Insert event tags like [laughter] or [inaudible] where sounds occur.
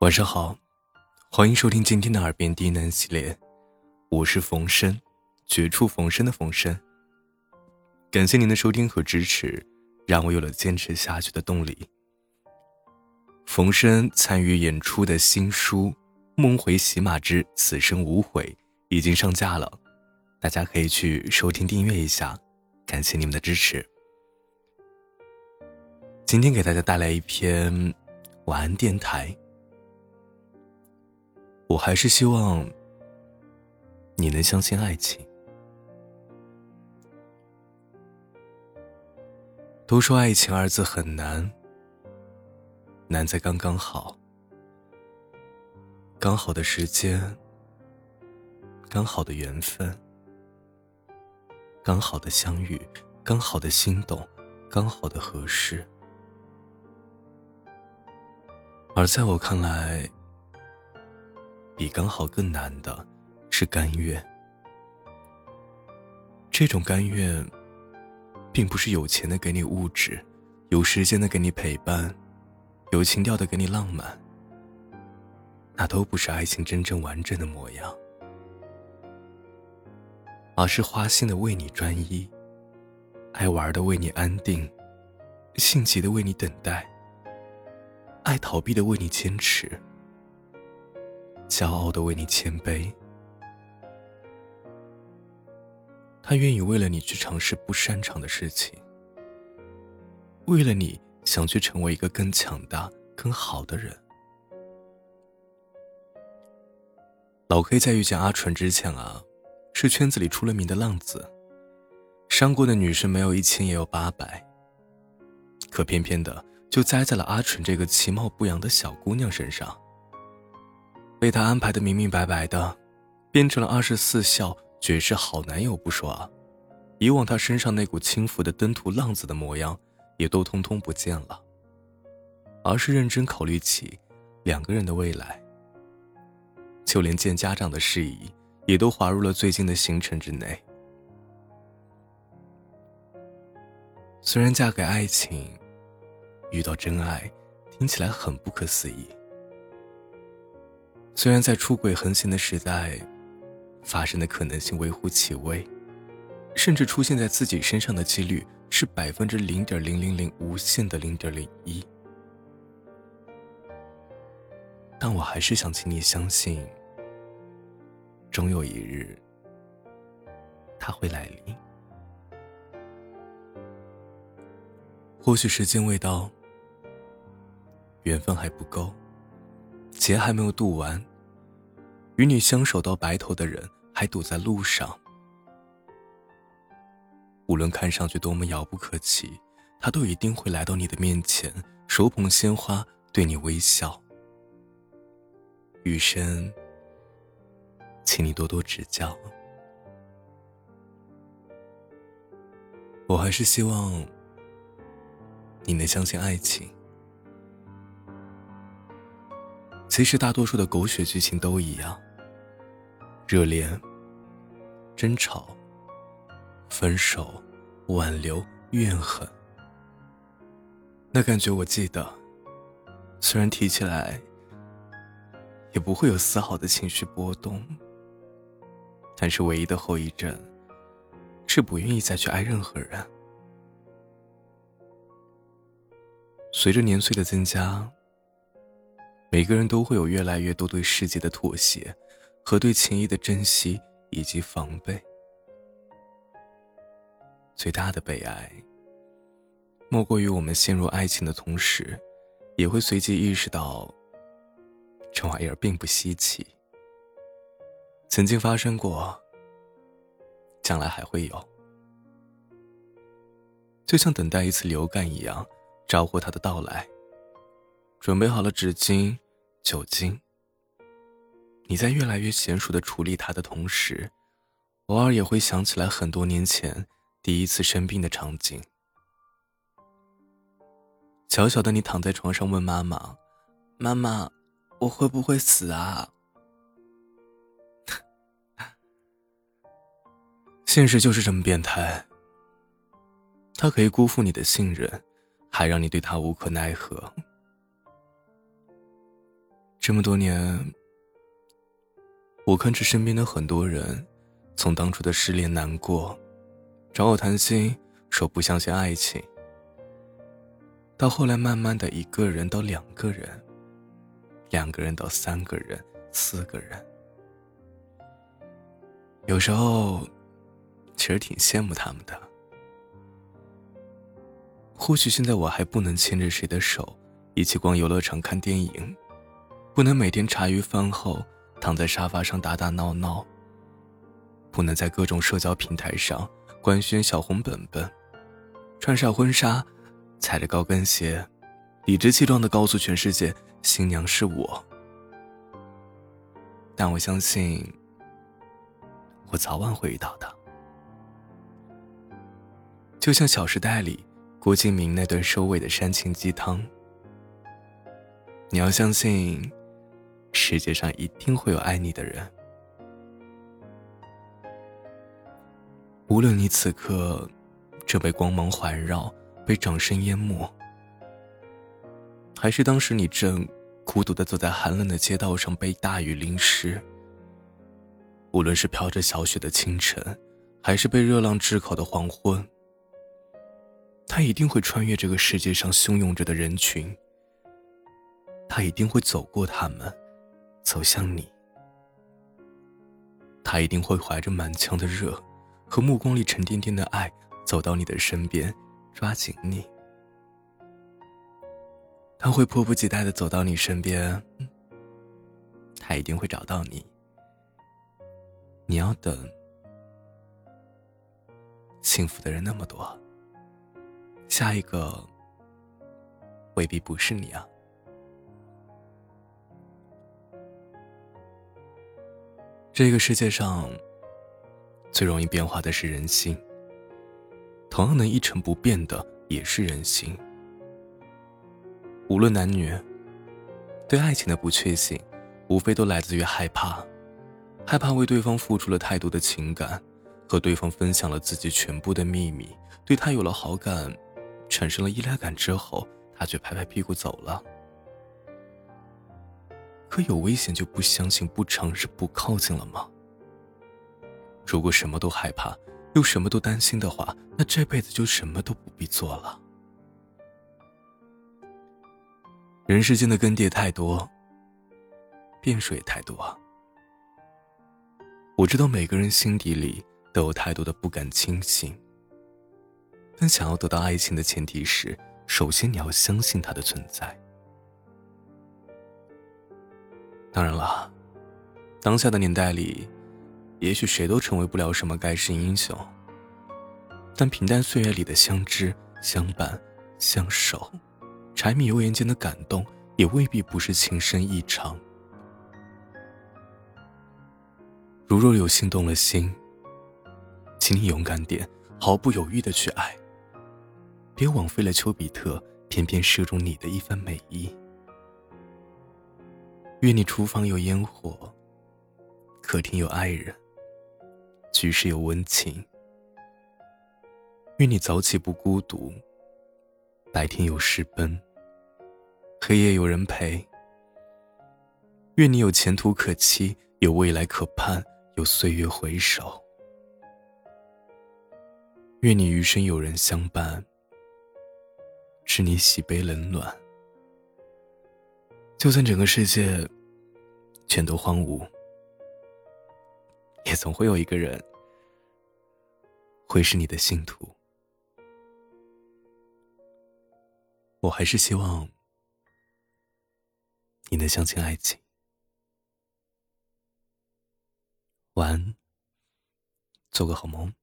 晚上好，欢迎收听今天的耳边低喃系列，我是冯生，绝处逢生的冯生。感谢您的收听和支持，让我有了坚持下去的动力。冯生参与演出的新书《梦回喜马之此生无悔》已经上架了，大家可以去收听订阅一下，感谢你们的支持。今天给大家带来一篇晚安电台。我还是希望你能相信爱情。都说爱情二字很难，难在刚刚好，刚好的时间，刚好的缘分，刚好的相遇，刚好的心动，刚好的合适。而在我看来，比刚好更难的是甘愿。这种甘愿，并不是有钱的给你物质，有时间的给你陪伴，有情调的给你浪漫。那都不是爱情真正完整的模样，而是花心的为你专一，爱玩的为你安定，性急的为你等待，爱逃避的为你坚持。骄傲的为你谦卑，他愿意为了你去尝试不擅长的事情，为了你想去成为一个更强大、更好的人。老 K 在遇见阿纯之前啊，是圈子里出了名的浪子，伤过的女生没有一千也有八百，可偏偏的就栽在了阿纯这个其貌不扬的小姑娘身上。被他安排的明明白白的，变成了二十四孝绝世好男友不说啊，以往他身上那股轻浮的登徒浪子的模样，也都通通不见了。而是认真考虑起两个人的未来，就连见家长的事宜，也都划入了最近的行程之内。虽然嫁给爱情，遇到真爱，听起来很不可思议。虽然在出轨横行的时代，发生的可能性微乎其微，甚至出现在自己身上的几率是百分之零点零零零无限的零点零一，但我还是想请你相信，终有一日，他会来临。或许时间未到，缘分还不够，劫还没有渡完。与你相守到白头的人还堵在路上，无论看上去多么遥不可及，他都一定会来到你的面前，手捧鲜花对你微笑。余生，请你多多指教。我还是希望你能相信爱情。其实大多数的狗血剧情都一样。热恋、争吵、分手、挽留、怨恨，那感觉我记得。虽然提起来也不会有丝毫的情绪波动，但是唯一的后遗症是不愿意再去爱任何人。随着年岁的增加，每个人都会有越来越多对世界的妥协。和对情谊的珍惜以及防备，最大的悲哀，莫过于我们陷入爱情的同时，也会随即意识到，这玩意儿并不稀奇，曾经发生过，将来还会有，就像等待一次流感一样，招呼它的到来。准备好了纸巾、酒精。你在越来越娴熟的处理它的同时，偶尔也会想起来很多年前第一次生病的场景。小小的你躺在床上问妈妈：“妈妈，我会不会死啊？” [laughs] 现实就是这么变态。他可以辜负你的信任，还让你对他无可奈何。这么多年，我看着身边的很多人，从当初的失恋难过，找我谈心说不相信爱情，到后来慢慢的一个人到两个人，两个人到三个人、四个人，有时候其实挺羡慕他们的。或许现在我还不能牵着谁的手一起逛游乐场看电影。不能每天茶余饭后躺在沙发上打打闹闹。不能在各种社交平台上官宣小红本本，穿上婚纱，踩着高跟鞋，理直气壮地告诉全世界新娘是我。但我相信，我早晚会遇到的。就像《小时代》里郭敬明那段收尾的煽情鸡汤，你要相信。世界上一定会有爱你的人，无论你此刻正被光芒环绕、被掌声淹没，还是当时你正孤独的走在寒冷的街道上被大雨淋湿，无论是飘着小雪的清晨，还是被热浪炙烤的黄昏，他一定会穿越这个世界上汹涌着的人群，他一定会走过他们。走向你，他一定会怀着满腔的热和目光里沉甸甸的爱走到你的身边，抓紧你。他会迫不及待的走到你身边，他一定会找到你。你要等，幸福的人那么多，下一个未必不是你啊。这个世界上，最容易变化的是人心。同样能一成不变的也是人心。无论男女，对爱情的不确信，无非都来自于害怕，害怕为对方付出了太多的情感，和对方分享了自己全部的秘密，对他有了好感，产生了依赖感之后，他却拍拍屁股走了。可有危险就不相信、不尝试、不靠近了吗？如果什么都害怕，又什么都担心的话，那这辈子就什么都不必做了。人世间的更迭太多，变数也太多。我知道每个人心底里都有太多的不敢轻信，但想要得到爱情的前提是，首先你要相信它的存在。当然了，当下的年代里，也许谁都成为不了什么盖世英雄。但平淡岁月里的相知、相伴、相守，柴米油盐间的感动，也未必不是情深意长。如若有心动了心，请你勇敢点，毫不犹豫的去爱，别枉费了丘比特偏偏射中你的一番美意。愿你厨房有烟火，客厅有爱人，居室有温情。愿你早起不孤独，白天有事奔，黑夜有人陪。愿你有前途可期，有未来可盼，有岁月回首。愿你余生有人相伴，知你喜悲冷暖。就算整个世界全都荒芜，也总会有一个人会是你的信徒。我还是希望你能相信爱情。晚安，做个好梦。